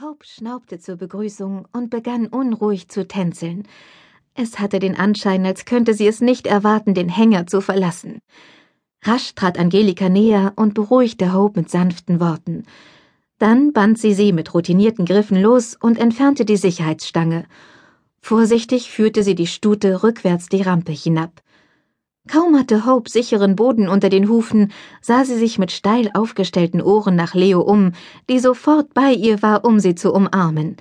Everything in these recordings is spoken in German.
Hope schnaubte zur Begrüßung und begann unruhig zu tänzeln. Es hatte den Anschein, als könnte sie es nicht erwarten, den Hänger zu verlassen. Rasch trat Angelika näher und beruhigte Hope mit sanften Worten. Dann band sie sie mit routinierten Griffen los und entfernte die Sicherheitsstange. Vorsichtig führte sie die Stute rückwärts die Rampe hinab. Kaum hatte Hope sicheren Boden unter den Hufen, sah sie sich mit steil aufgestellten Ohren nach Leo um, die sofort bei ihr war, um sie zu umarmen.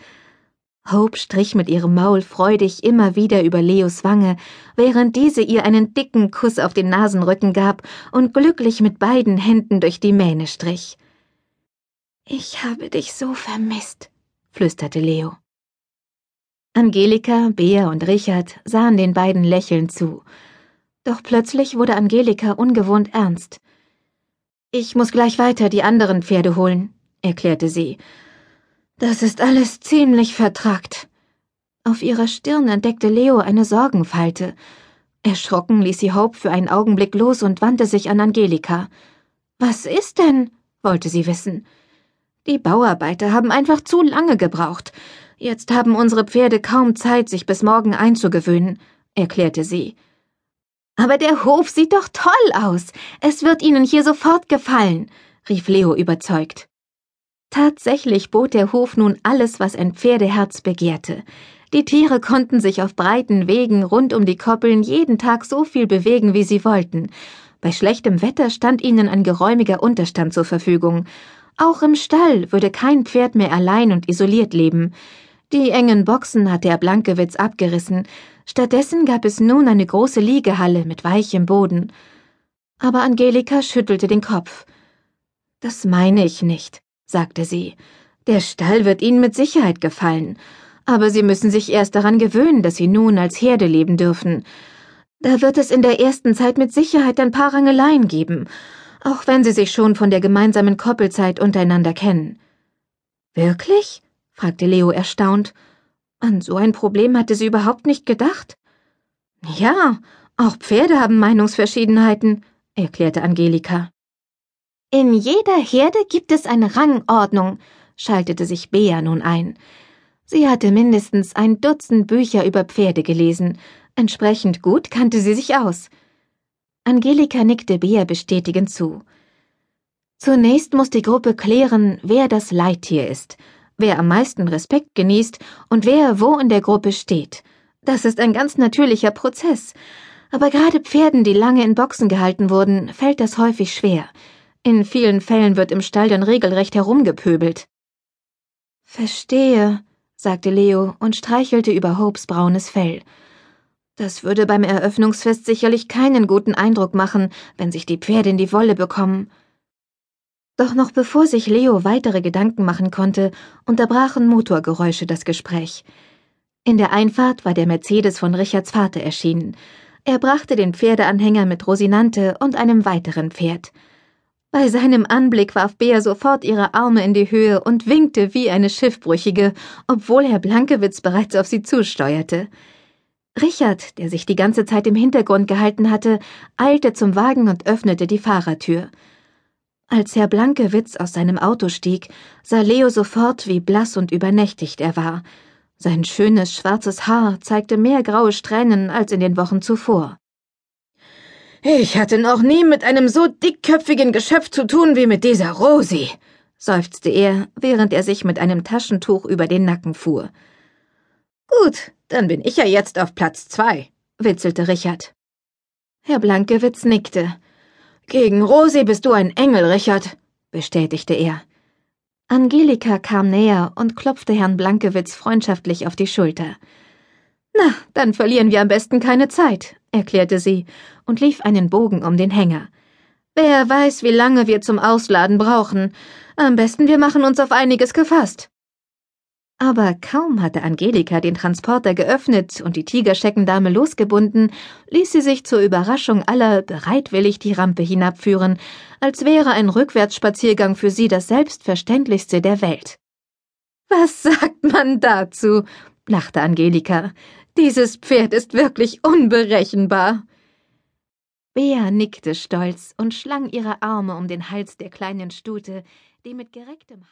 Hope strich mit ihrem Maul freudig immer wieder über Leos Wange, während diese ihr einen dicken Kuss auf den Nasenrücken gab und glücklich mit beiden Händen durch die Mähne strich. Ich habe dich so vermisst, flüsterte Leo. Angelika, Bea und Richard sahen den beiden lächelnd zu. Doch plötzlich wurde Angelika ungewohnt ernst. Ich muss gleich weiter die anderen Pferde holen, erklärte sie. Das ist alles ziemlich vertrackt. Auf ihrer Stirn entdeckte Leo eine Sorgenfalte. Erschrocken ließ sie Hope für einen Augenblick los und wandte sich an Angelika. Was ist denn? wollte sie wissen. Die Bauarbeiter haben einfach zu lange gebraucht. Jetzt haben unsere Pferde kaum Zeit, sich bis morgen einzugewöhnen, erklärte sie. Aber der Hof sieht doch toll aus. Es wird Ihnen hier sofort gefallen, rief Leo überzeugt. Tatsächlich bot der Hof nun alles, was ein Pferdeherz begehrte. Die Tiere konnten sich auf breiten Wegen rund um die Koppeln jeden Tag so viel bewegen, wie sie wollten. Bei schlechtem Wetter stand ihnen ein geräumiger Unterstand zur Verfügung. Auch im Stall würde kein Pferd mehr allein und isoliert leben. Die engen Boxen hatte er Blankewitz abgerissen, Stattdessen gab es nun eine große Liegehalle mit weichem Boden. Aber Angelika schüttelte den Kopf. Das meine ich nicht, sagte sie. Der Stall wird Ihnen mit Sicherheit gefallen, aber Sie müssen sich erst daran gewöhnen, dass Sie nun als Herde leben dürfen. Da wird es in der ersten Zeit mit Sicherheit ein paar Rangeleien geben, auch wenn Sie sich schon von der gemeinsamen Koppelzeit untereinander kennen. Wirklich? fragte Leo erstaunt. An so ein Problem hatte sie überhaupt nicht gedacht. Ja, auch Pferde haben Meinungsverschiedenheiten, erklärte Angelika. In jeder Herde gibt es eine Rangordnung, schaltete sich Bea nun ein. Sie hatte mindestens ein Dutzend Bücher über Pferde gelesen. Entsprechend gut kannte sie sich aus. Angelika nickte Bea bestätigend zu. Zunächst muss die Gruppe klären, wer das Leittier ist wer am meisten Respekt genießt und wer wo in der Gruppe steht. Das ist ein ganz natürlicher Prozess. Aber gerade Pferden, die lange in Boxen gehalten wurden, fällt das häufig schwer. In vielen Fällen wird im Stall dann regelrecht herumgepöbelt. Verstehe, sagte Leo und streichelte über Hopes braunes Fell. Das würde beim Eröffnungsfest sicherlich keinen guten Eindruck machen, wenn sich die Pferde in die Wolle bekommen. Doch noch bevor sich Leo weitere Gedanken machen konnte, unterbrachen Motorgeräusche das Gespräch. In der Einfahrt war der Mercedes von Richards Vater erschienen. Er brachte den Pferdeanhänger mit Rosinante und einem weiteren Pferd. Bei seinem Anblick warf Bea sofort ihre Arme in die Höhe und winkte wie eine Schiffbrüchige, obwohl Herr Blankewitz bereits auf sie zusteuerte. Richard, der sich die ganze Zeit im Hintergrund gehalten hatte, eilte zum Wagen und öffnete die Fahrertür. Als Herr Blankewitz aus seinem Auto stieg, sah Leo sofort, wie blass und übernächtigt er war. Sein schönes schwarzes Haar zeigte mehr graue Strähnen als in den Wochen zuvor. Ich hatte noch nie mit einem so dickköpfigen Geschöpf zu tun wie mit dieser Rosi, seufzte er, während er sich mit einem Taschentuch über den Nacken fuhr. Gut, dann bin ich ja jetzt auf Platz zwei, witzelte Richard. Herr Blankewitz nickte. Gegen Rosi bist du ein Engel, Richard, bestätigte er. Angelika kam näher und klopfte Herrn Blankewitz freundschaftlich auf die Schulter. Na, dann verlieren wir am besten keine Zeit, erklärte sie und lief einen Bogen um den Hänger. Wer weiß, wie lange wir zum Ausladen brauchen. Am besten wir machen uns auf einiges gefasst. Aber kaum hatte Angelika den Transporter geöffnet und die Tigerscheckendame losgebunden, ließ sie sich zur Überraschung aller bereitwillig die Rampe hinabführen, als wäre ein Rückwärtsspaziergang für sie das Selbstverständlichste der Welt. Was sagt man dazu? lachte Angelika. Dieses Pferd ist wirklich unberechenbar. Bea nickte stolz und schlang ihre Arme um den Hals der kleinen Stute, die mit gerecktem